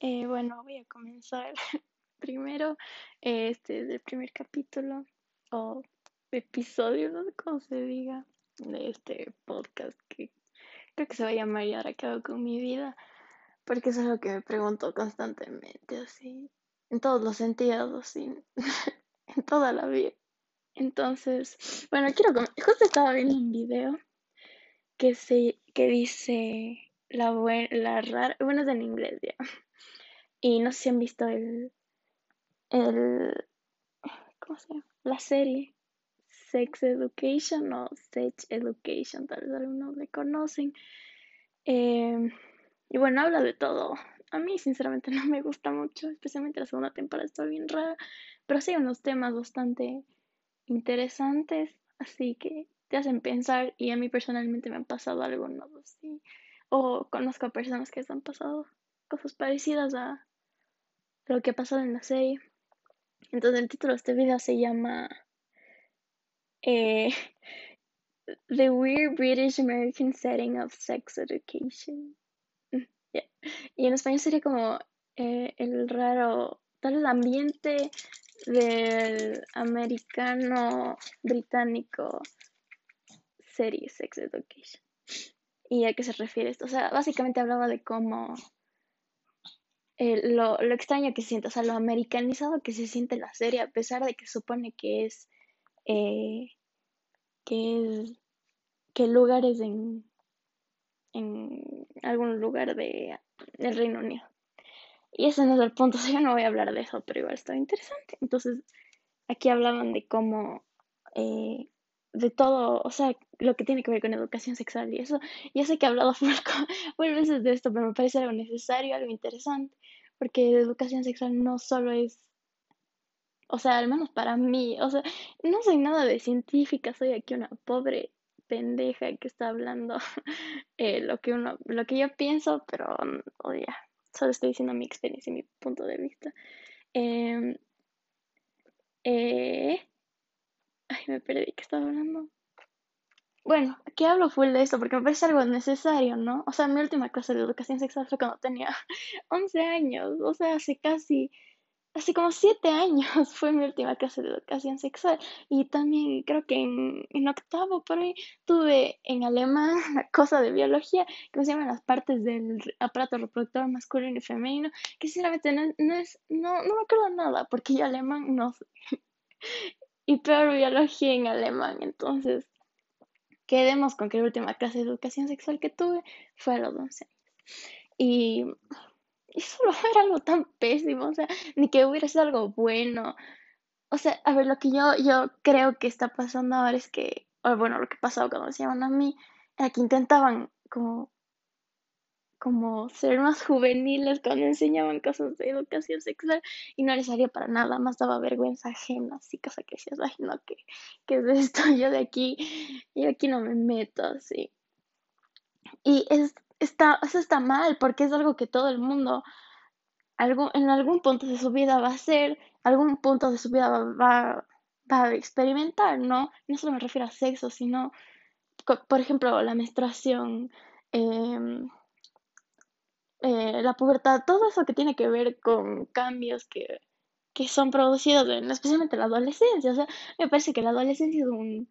Eh, bueno, voy a comenzar primero. eh, Este es el primer capítulo o episodio, no sé cómo se diga, de este podcast que creo que se va a llamar ¿Y ahora qué hago con mi vida? Porque eso es lo que me pregunto constantemente, así, en todos los sentidos, así, en toda la vida. Entonces, bueno, quiero justo estaba viendo un video que se que dice la buen, la rara, bueno, es en inglés ya. Y no sé si han visto el el ¿cómo se llama? La serie Sex Education o Sex Education, tal vez algunos le conocen. Eh, y bueno, habla de todo. A mí sinceramente no me gusta mucho, especialmente la segunda temporada está bien rara, pero sí unos temas bastante interesantes, así que te hacen pensar y a mí personalmente me han pasado algunos así, o conozco a personas que les han pasado cosas parecidas a lo que ha pasado en la serie. Entonces el título de este video se llama eh, The Weird British American Setting of Sex Education. Yeah. Y en español sería como eh, el raro, tal vez ambiente del americano británico serie Sex Education. ¿Y a qué se refiere esto? O sea, básicamente hablaba de cómo eh, lo, lo extraño que se siente, o sea, lo americanizado que se siente la serie, a pesar de que supone que es, eh, que es, que el lugar es en, en algún lugar de, del Reino Unido. Y ese no es el punto, o sea, yo no voy a hablar de eso, pero igual está interesante. Entonces, aquí hablaban de cómo, eh, de todo, o sea, lo que tiene que ver con educación sexual y eso. Yo sé que he hablado full veces de esto, pero me parece algo necesario, algo interesante, porque la educación sexual no solo es, o sea, al menos para mí, o sea, no soy nada de científica, soy aquí una pobre pendeja que está hablando eh, lo que uno, lo que yo pienso, pero, mm, oh, ya, solo estoy diciendo mi experiencia y mi punto de vista. Em, eh, ay, me perdí, ¿qué estaba hablando? Bueno, aquí hablo full de esto porque me parece algo necesario, ¿no? O sea, mi última clase de educación sexual fue cuando tenía 11 años, o sea, hace casi, hace como 7 años fue mi última clase de educación sexual. Y también creo que en, octavo por ahí tuve en alemán una cosa de biología que se llaman las partes del aparato reproductor masculino y femenino, que sinceramente no, no es, no, no me acuerdo nada porque yo alemán no sé. Y peor biología en alemán, entonces quedemos con que la última clase de educación sexual que tuve fue a los 11 años. Y, y solo era algo tan pésimo, o sea, ni que hubiera sido algo bueno. O sea, a ver, lo que yo, yo creo que está pasando ahora es que, o bueno, lo que pasaba cuando enseñaban a mí, era que intentaban como, como ser más juveniles cuando enseñaban cosas de educación sexual y no les salía para nada, más daba vergüenza ajena, así, cosa que decías, ay, no, ¿qué, qué es esto? Yo de aquí, yo aquí no me meto, así. Y es, está, eso está mal porque es algo que todo el mundo algún, en algún punto de su vida va a hacer, algún punto de su vida va, va, va a experimentar, ¿no? No solo me refiero a sexo, sino, por ejemplo, la menstruación, em, eh, la pubertad, todo eso que tiene que ver con cambios que, que son producidos en especialmente la adolescencia. O sea, me parece que la adolescencia es un,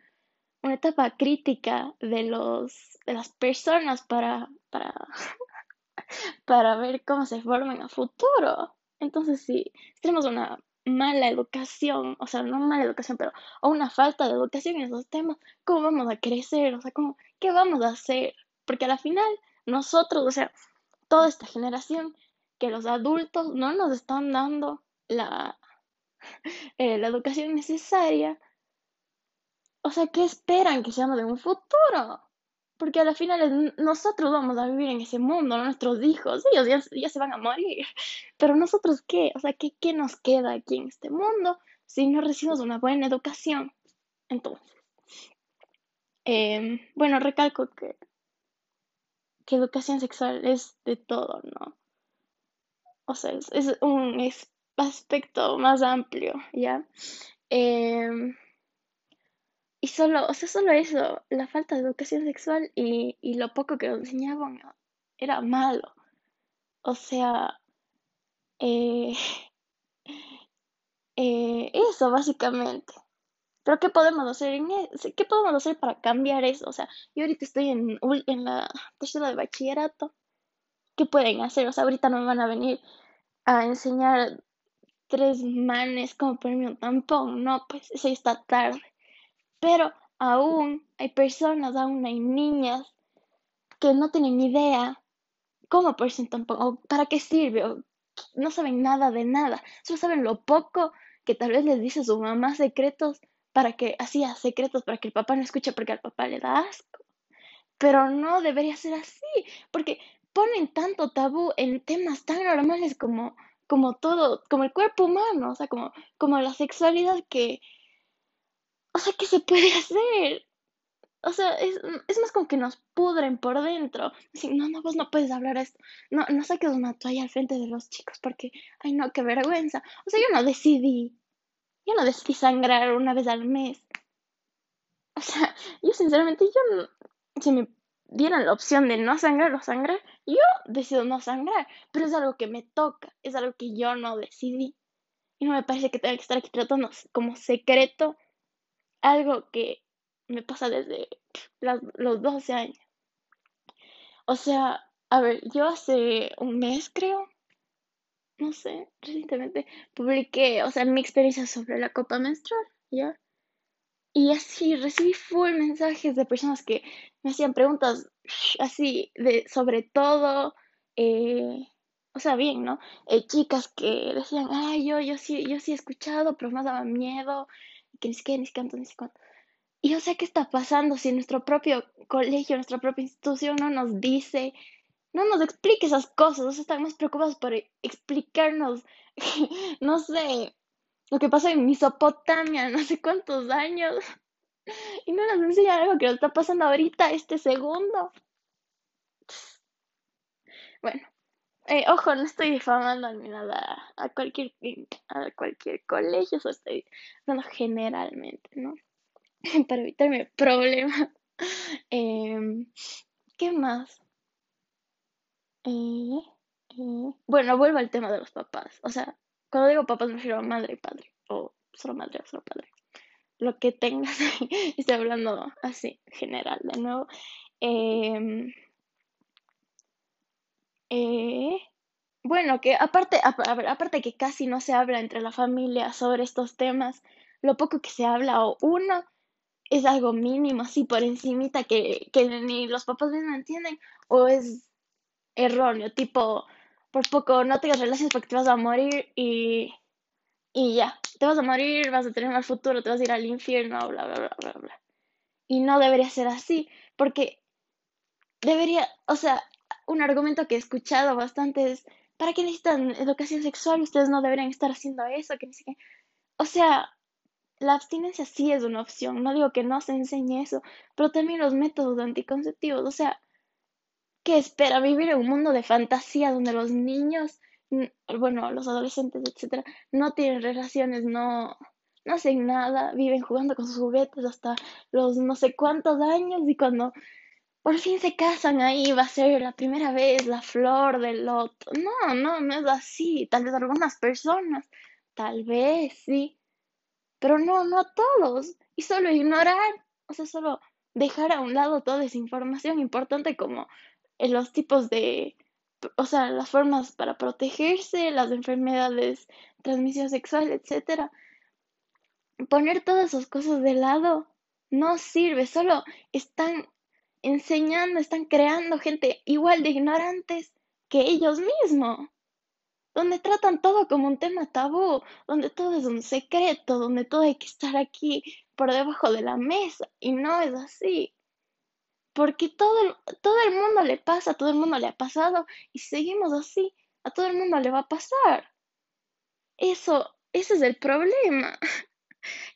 una etapa crítica de los, de las personas para, para para ver cómo se forman a futuro. Entonces, si tenemos una mala educación, o sea, no mala educación, pero o una falta de educación en esos temas, ¿cómo vamos a crecer? O sea, ¿cómo, qué vamos a hacer? Porque a la final, nosotros, o sea, toda esta generación, que los adultos no nos están dando la, eh, la educación necesaria, o sea, ¿qué esperan que seamos de un futuro? Porque a la final nosotros vamos a vivir en ese mundo, nuestros hijos, ellos ya, ya se van a morir. Pero nosotros qué, o sea, ¿qué, qué nos queda aquí en este mundo si no recibimos una buena educación? Entonces, em, bueno, recalco que, que educación sexual es de todo, ¿no? O sea, es, un aspecto más amplio, ¿ya? Em, y solo, o sea, solo eso, la falta de educación sexual y, y lo poco que enseñaban era malo. O sea, Eh, eh, eso, básicamente. Pero ¿qué podemos hacer e-, ¿Qué podemos hacer para cambiar eso? O sea, yo ahorita estoy en, en la tercera de bachillerato. ¿Qué pueden hacer? O sea, ahorita no me van a venir a enseñar tres manes como ponerme un tampón. No, pues eso está tarde. Pero aún hay personas, aún hay niñas que no tienen idea cómo ponerse un tampón o para qué sirve o no saben nada de nada. Solo saben lo poco que tal vez les dice su mamá secretos para que, hacía secretos para que el papá no escuche porque al papá le da asco. Pero no debería ser así, porque ponen tanto tabú en temas tan normales como, como todo, como el cuerpo humano, o sea, como, como la sexualidad que, o sea, ¿qué se puede hacer? O sea, es, es más como que nos pudren por dentro. no, no, vos no puedes hablar esto. No, no saques una toalla al frente de los chicos porque, ay, no, qué vergüenza. O sea, yo no decidí. Yo no decidí sangrar una vez al mes. O sea, yo sinceramente, yo si me dieran la opción de no sangrar o sangrar, yo decido no sangrar. Pero es algo que me toca, es algo que yo no decidí. Y no me parece que tenga que estar aquí tratando como secreto algo que me pasa desde los 12 años. O sea, a ver, yo hace un mes creo, no sé, recientemente publiqué, o sea, mi experiencia sobre la copa menstrual, ¿ya? Y así recibí full mensajes de personas que me hacían preguntas así de sobre todo, eh, o sea, bien, ¿no? Eh, chicas que decían, ay, yo, yo sí, yo sí he escuchado, pero me daba miedo, que ni siquiera, ni siquiera, ni siquiera. Y yo sé ¿qué está pasando si nuestro propio colegio, nuestra propia institución no nos dice, no nos explique esas cosas? O sea, estamos preocupados por explicarnos, no sé, lo que pasó en Mesopotamia, no sé cuántos años. Y no nos enseñan algo que nos está pasando ahorita, este segundo. Bueno, eh, ojo, no estoy difamando ni nada a cualquier, a cualquier colegio, eso estoy hablando generalmente, ¿no? para evitarme problemas. Em, ¿Qué más? Bueno, vuelvo al tema de los papás. O sea, cuando digo papás me refiero a madre y padre. O solo madre o solo padre. Lo que tengas. Estoy hablando así, general, de nuevo. Em, eh, bueno, que aparte, aparte que casi no se habla entre la familia sobre estos temas, lo poco que se habla o uno es algo mínimo, así por encimita que, que ni los papás mismos entienden, o es erróneo, tipo, por poco no tengas relaciones porque te vas a morir y, y ya, te vas a morir, vas a tener mal futuro, te vas a ir al infierno, bla, bla, bla, bla, bla. Y no debería ser así, porque debería, o sea, un argumento que he escuchado bastante es, ¿para qué necesitan educación sexual? Ustedes no deberían estar haciendo eso, que. O sea, la abstinencia sí es una opción, no digo que no se enseñe eso, pero también los métodos anticonceptivos, o sea, ¿qué espera? Vivir en un mundo de fantasía donde los niños, bueno, los adolescentes, etcétera, no tienen relaciones, no, no hacen nada, viven jugando con sus juguetes hasta los no sé cuántos años y cuando por fin se casan ahí va a ser la primera vez la flor del loto. No, no, no es así. Tal vez algunas personas, tal vez sí, pero no, no todos. Y solo ignorar, o sea, solo dejar a un lado toda esa información importante como los tipos de, o sea, las formas para protegerse, las enfermedades, transmisión sexual, etcétera. Poner todas esas cosas de lado no sirve, solo están enseñando, están creando gente igual de ignorantes que ellos mismos donde tratan todo como un tema tabú, donde todo es un secreto, donde todo hay que estar aquí por debajo de la mesa. Y no es así. Porque todo, todo el mundo le pasa, a todo el mundo le ha pasado, y si seguimos así, a todo el mundo le va a pasar. Eso, ese es el problema.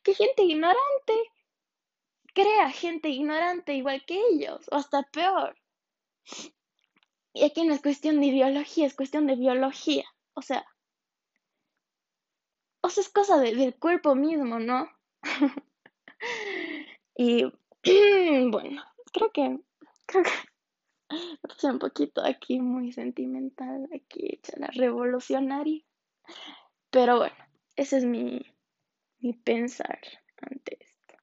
que gente ignorante crea gente ignorante igual que ellos, o hasta peor. Y aquí no es cuestión de ideología, es cuestión de biología. O sea, o sea, es cosa del cuerpo mismo, ¿no? y bueno, creo que, creo que un poquito aquí muy sentimental, aquí hecha la revolucionaria. Pero bueno, ese es mi, mi pensar ante esto.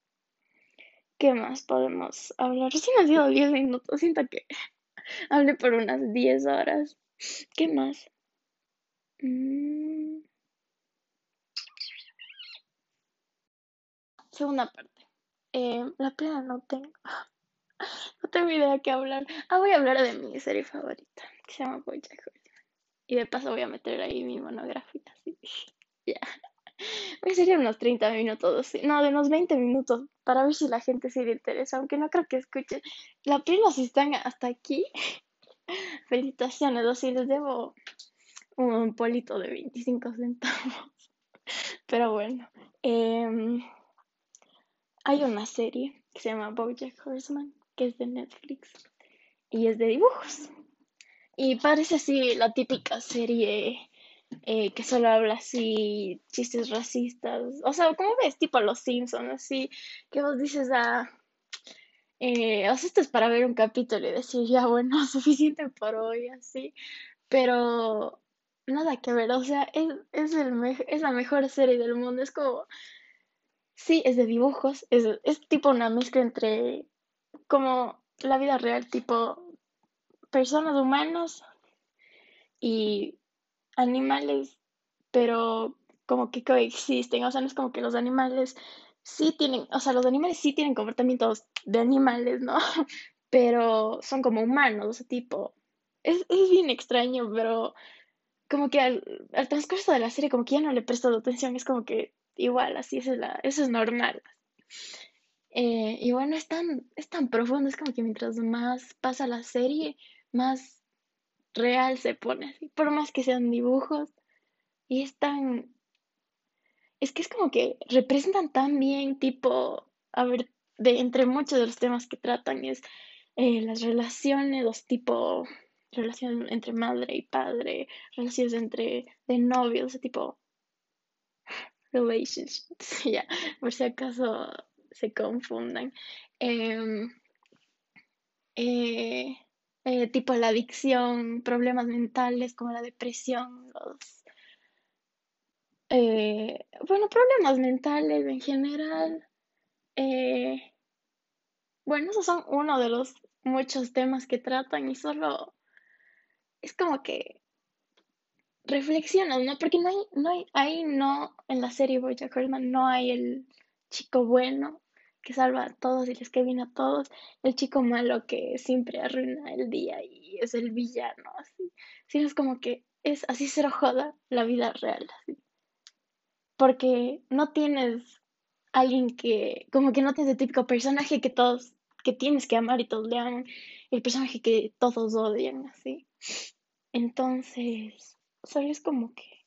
¿Qué más podemos hablar? Recién ha sido 10 minutos, siento que hablé por unas 10 horas. ¿Qué más? Mm. Segunda parte. Eh, la pena no tengo. No tengo idea de qué hablar. Ah, voy a hablar de mi serie favorita, que se llama Bojack Horseman. Y de paso voy a meter ahí mi monográfica, así. Ya. Voy a hacer unos 30 minutos, no, de unos 20 minutos, para ver si la gente se le interesa, aunque no creo que escuchen. La pena si están hasta aquí. Felicitaciones, o si les debo un polito de 25 centavos. Pero bueno, em, hay una serie que se llama Bojack Horseman, que es de Netflix y es de dibujos. Y parece así la típica serie eh, que solo habla así chistes racistas. O sea, como ves, tipo Los Simpsons, así, que vos dices, ah, eh, o sea, esto es para ver un capítulo y decir, ya, bueno, suficiente por hoy, así. Pero nada que ver, o sea, es, es, el es la mejor serie del mundo. Es como, sí, es de dibujos, es, es tipo una mezcla entre como la vida real, tipo personas humanos y animales, pero como que coexisten, o sea, no es como que los animales sí tienen, o sea, los animales sí tienen comportamientos de animales, ¿no? Pero son como humanos, o sea, tipo, es, es bien extraño, pero como que al, transcurso de la serie como que ya no le he prestado atención, es como que igual, así es la, eso es normal. Eh, y bueno, es tan, es tan profundo, es como que mientras más pasa la serie, más real se pone, por más que sean dibujos. Y es tan... Es que es como que representan tan bien, tipo, a ver, de entre muchos de los temas que tratan es eh, las relaciones, los tipo, relaciones entre madre y padre, relaciones entre de novios, tipo, relationships, ya, por si acaso se confundan. Em, eh, eh, tipo la adicción, problemas mentales como la depresión, los... Eh, bueno, problemas mentales en general. bueno, esos son uno de los muchos temas que tratan y solo es como que reflexionan, ¿no? Porque no hay, no hay, ahí no, en la serie Bojack Horseman no hay el chico bueno que salva a todos y les que viene a todos, el chico malo que siempre arruina el día y es el villano, así. Sino es como que es así se joda la vida real, así. Porque no tienes alguien que, como que no tienes el típico personaje que todos, que tienes que amar y todos le aman, el personaje que todos odian, así. Entonces, solo es como que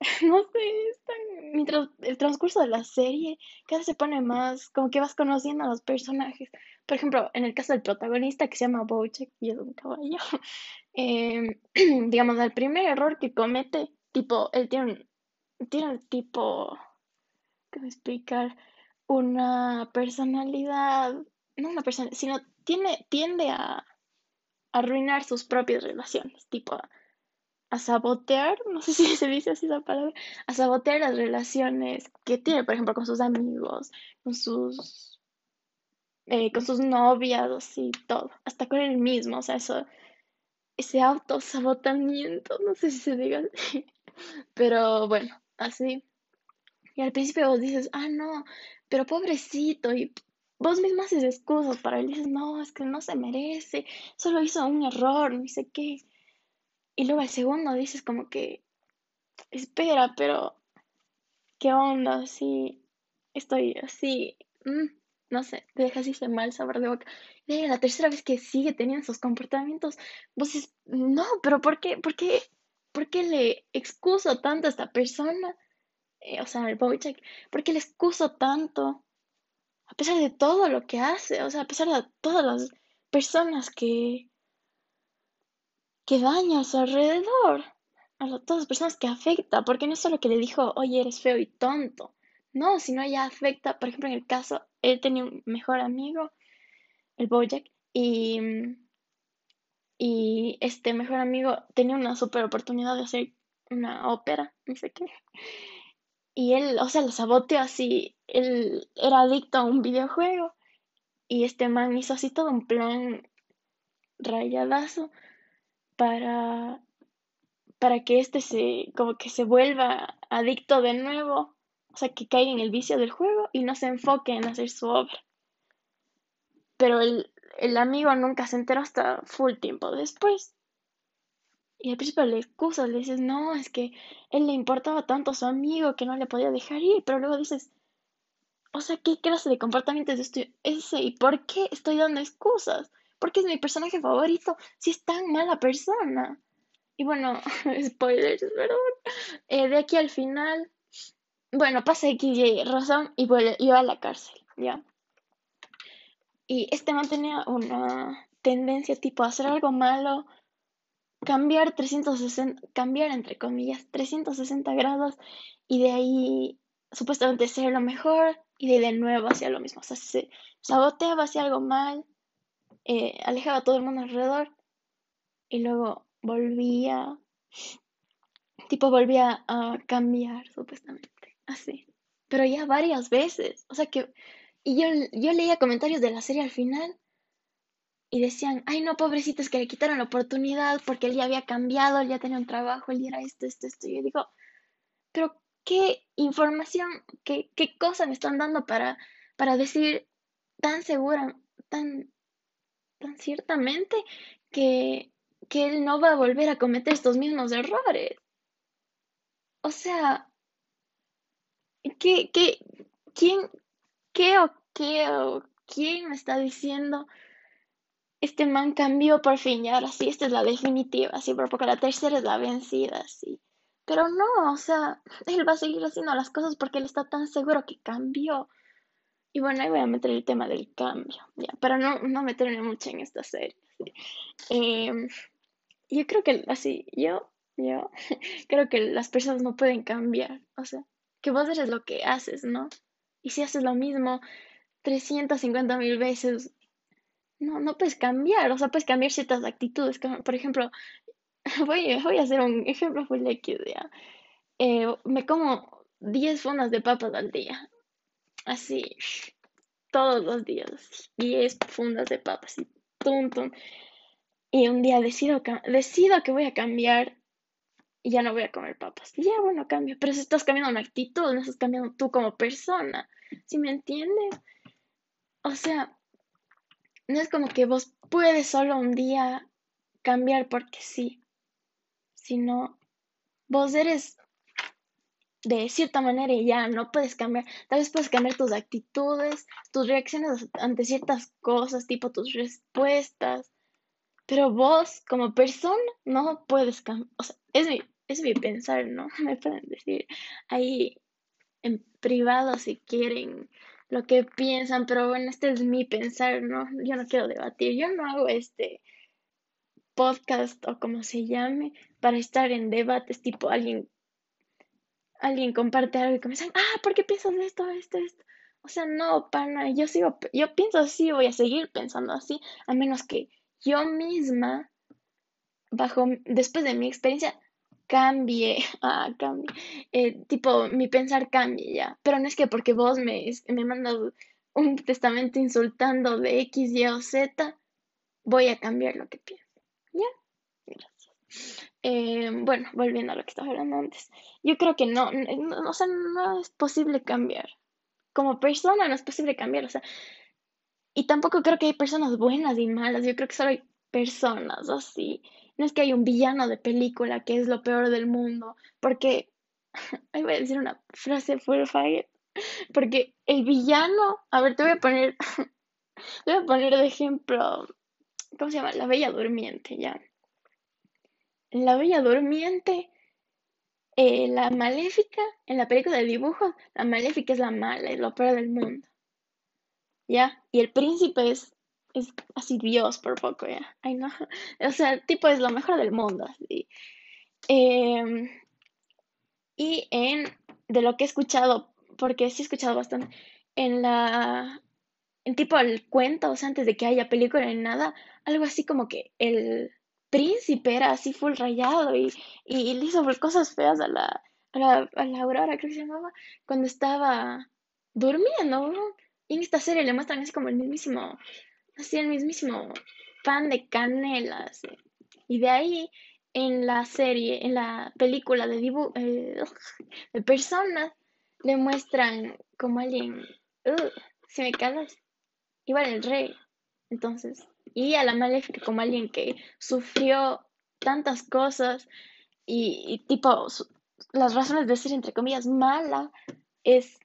no sé, mientras el transcurso de la serie, cada vez se pone más, como que vas conociendo a los personajes. Por ejemplo, en el caso del protagonista que se llama Bojack y es un caballo, em, digamos, el primer error que comete, tipo, él tiene un, tiene tipo, ¿cómo explicar? Una personalidad, no una persona, sino tiene, tiende a arruinar sus propias relaciones, tipo, a sabotear, no sé si se dice así la palabra, a sabotear las relaciones que tiene, por ejemplo, con sus amigos, con sus, eh, con sus novias y todo, hasta con él mismo, o sea, eso, ese autosabotamiento, no sé si se diga así, pero bueno, así. Y al principio vos dices, ah, no, pero pobrecito, y vos mismo haces excusas para él, dices, no, es que no se merece, solo hizo un error, no sé qué. Y luego el segundo dices como que, espera, pero, ¿qué onda? Si estoy así, mm, no sé, te deja así ese mal sabor de boca. Y la tercera vez que sigue teniendo esos comportamientos, vos dices, no, pero ¿por qué, por qué, por qué le excuso tanto a esta persona? Eh, o sea, el Bojack, ¿por qué le excuso tanto? A pesar de todo lo que hace, o sea, a pesar de todas las personas que, que daña a su alrededor, a todas las personas que afecta, porque no es solo que le dijo, oye, eres feo y tonto, no, sino ya afecta, por ejemplo, en el caso, él tenía un mejor amigo, el Bojack, y, y este mejor amigo tenía una super oportunidad de hacer una ópera, no sé qué. Y él, o sea, lo saboteó así. Él era adicto a un videojuego. Y este man hizo así todo un plan rayadazo para, para que este se, como que se vuelva adicto de nuevo. O sea, que caiga en el vicio del juego y no se enfoque en hacer su obra. Pero el, el amigo nunca se enteró hasta full tiempo después. Y al principio le excusas, le dices, no, es que él le importaba tanto a su amigo que no le podía dejar ir, pero luego dices, o sea, ¿qué clase de comportamiento es este, ese? ¿Y por qué estoy dando excusas? Porque es mi personaje favorito si es tan mala persona. Y bueno, spoilers, perdón. Eh, de aquí al final, bueno, pasa X y razón y vuelve, iba a la cárcel, ¿ya? Y este man tenía una tendencia tipo a hacer algo malo cambiar 360, cambiar entre comillas 360 grados y de ahí supuestamente ser lo mejor y de, de nuevo hacia lo mismo. O sea, se saboteaba hacia algo mal, eh, alejaba a todo el mundo alrededor y luego volvía, tipo volvía a cambiar supuestamente, así. Pero ya varias veces, o sea que, y yo, yo leía comentarios de la serie al final y decían, ay no, pobrecito, es que le quitaron la oportunidad porque él ya había cambiado, él ya tenía un trabajo, él ya era esto, esto, esto. Y yo digo, pero ¿qué información, qué, qué cosa me están dando para, para decir tan segura, tan, tan ciertamente que, que él no va a volver a cometer estos mismos errores? O sea, ¿qué, qué, quién, qué o qué o quién me está diciendo? este man cambió por fin y ahora sí, esta es la definitiva, así por poco la tercera es la vencida, sí. Pero no, o sea, él va a seguir haciendo las cosas porque él está tan seguro que cambió. Y bueno, ahí voy a meter el tema del cambio, ya, para no, no meterme mucho en esta serie. Em, yo creo que así, yo, yo creo que las personas no pueden cambiar, o sea, que vos eres lo que haces, ¿no? Y si haces lo mismo 350 mil veces, no, no puedes cambiar, o sea, puedes cambiar ciertas actitudes. por ejemplo, voy, voy a hacer un ejemplo full X, ya. Eh, me como 10 fundas de papas al día. Así, todos los días. 10 fundas de papas, y tum, tum. Y un día decido, decido que voy a cambiar y ya no voy a comer papas. Y ya, bueno, cambio. Pero si estás cambiando una actitud, no estás cambiando tú como persona. ¿Sí me entiendes? O sea, no es como que vos puedes solo un día cambiar porque sí, sino vos eres de cierta manera y ya no puedes cambiar. Tal vez puedes cambiar tus actitudes, tus reacciones ante ciertas cosas, tipo tus respuestas, pero vos como persona no puedes cambiar. O sea, es mi, es mi pensar, ¿no? Me pueden decir ahí en privado si quieren lo que piensan, pero bueno, este es mi pensar, ¿no? Yo no quiero debatir, yo no hago este podcast o como se llame para estar en debates tipo alguien alguien comparte algo y comienzan, ah, ¿por qué piensas esto, esto, esto? O sea, no, pana, yo sigo, yo pienso así, voy a seguir pensando así, a menos que yo misma, bajo, después de mi experiencia, cambie, ah, cambie, eh, tipo, mi pensar cambie ya, pero no es que porque vos me, me mandas un testamento insultando de X, Y o Z, voy a cambiar lo que pienso, ¿ya? Eh, bueno, volviendo a lo que estaba hablando antes, yo creo que no, no, es posible cambiar. Como persona no es posible cambiar, o sea, y tampoco creo que hay personas buenas y malas, yo creo que solo hay personas así. No es que hay un villano de película que es lo peor del mundo, porque, voy a decir una frase full fire, porque el villano, a ver, te voy a poner, te voy a poner de ejemplo, ¿cómo se llama? La Bella Durmiente, ya. La Bella Durmiente, eh, la maléfica, en la película de dibujos, la maléfica es la mala, es lo peor del mundo. ¿Ya? Y el príncipe es es así Dios por poco, ya. Ay, no. O sea, tipo es lo mejor del mundo, así. Em, y en, de lo que he escuchado, porque sí he escuchado bastante, en la, en tipo el cuento, o sea, antes de que haya película ni nada, algo así como que el, príncipe era así full rayado y, y, le hizo cosas feas a la, a la, a la Aurora, creo que se llamaba, cuando estaba durmiendo. Y en esta serie le muestran así como el mismísimo, así el mismísimo pan de canela, Y de ahí, en la serie, en la película de dibu eh, de personas, le muestran como alguien, uh, si me calas, igual el rey. Entonces, y a la maléfica como alguien que sufrió tantas cosas y, tipo, las razones de ser, entre comillas, mala es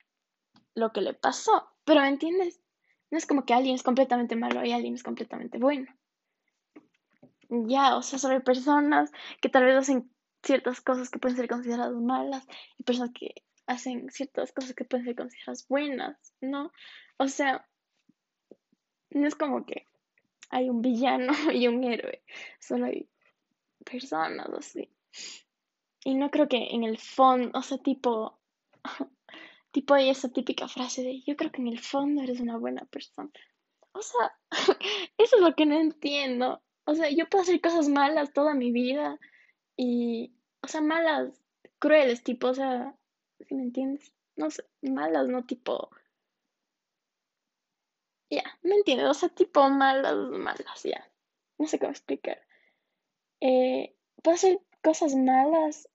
lo que le pasó. Pero, ¿me entiendes? No es como que alguien es completamente malo y alguien es completamente bueno. Ya, o sea, sobre personas que tal vez hacen ciertas cosas que pueden ser consideradas malas y personas que hacen ciertas cosas que pueden ser consideradas buenas, ¿no? O sea, no es como que hay un villano y un héroe, solo hay personas así. Y no creo que en el fondo, o sea, tipo, tipo hay esa típica frase de yo creo que en el fondo eres una buena persona. O sea, eso es lo que no entiendo. O sea, yo puedo hacer cosas malas toda mi vida y, o sea, malas, crueles, tipo, o sea, si me entiendes, no sé, malas, no tipo, ya, me entiendes, o sea, tipo malas, malas, ya, no sé cómo explicar. Eh, puedo hacer cosas malas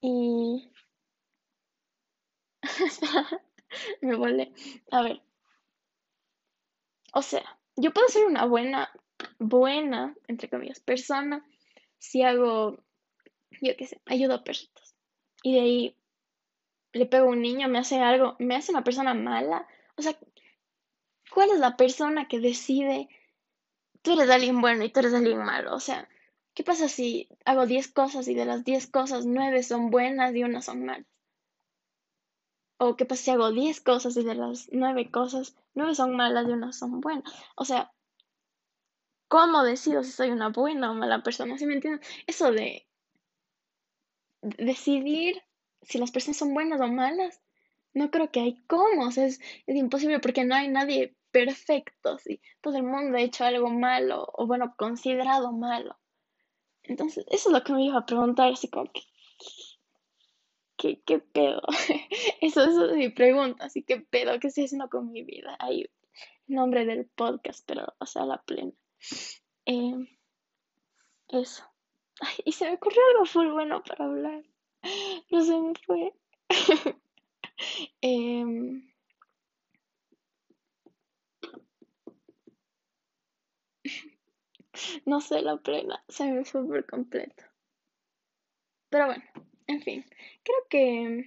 y Me volé. A ver. O sea, yo puedo ser una buena, buena, entre comillas, persona si hago, yo qué sé, ayudo a perritos. Y de ahí le pego a un niño, me hace algo, me hace una persona mala. O sea, ¿cuál es la persona que decide tú eres alguien bueno y tú eres alguien malo? O sea, ¿qué pasa si hago 10 cosas y de las 10 cosas 9 son buenas y una son malas? O qué pasa si hago 10 cosas y de las 9 cosas, 9 son malas y una son buenas. O sea, ¿cómo decido si soy una buena o mala persona? ¿Sí me entiendes? Eso de decidir si las personas son buenas o malas, no creo que hay cómo. Es, es imposible porque no hay nadie perfecto. ¿sí? Todo el mundo ha hecho algo malo o, bueno, considerado malo. Entonces, eso es lo que me iba a preguntar, así como que, ¿qué, qué pedo? Eso, eso es mi pregunta, así que pedo, ¿qué estoy haciendo con mi vida? Ahí, nombre del podcast, pero, o sea, la plena. Em, eso. Ay, y se me ocurrió algo full bueno para hablar. No se me fue. Em, no sé la plena, se me fue por completo. Pero bueno, en fin, creo que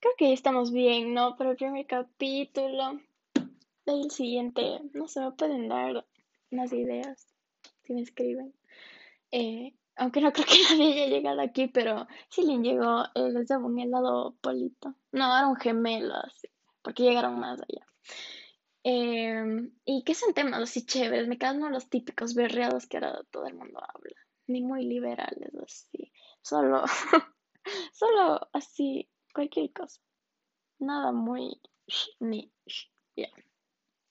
creo que estamos bien, ¿no? Para el primer capítulo. De ahí el siguiente, no sé, me pueden dar más ideas si me escriben. Eh, aunque no creo que nadie haya llegado aquí, pero le llegó, eh, les debo un helado polito. No, era un gemelo, así, porque llegaron más allá. Eh, y que son temas así chéveres, me quedan los típicos berreados que ahora todo el mundo habla, ni muy liberales así, solo, solo así, cualquier cosa, nada muy, ni, ya,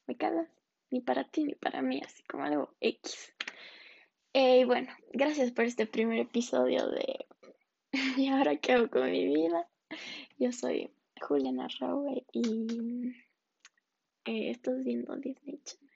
me cagas, ni para ti ni para mí, así como algo X. Eh, y bueno, gracias por este primer episodio de ¿Y ahora qué hago con mi vida? Yo soy Juliana Raue y eh, estás viendo Disney Channel.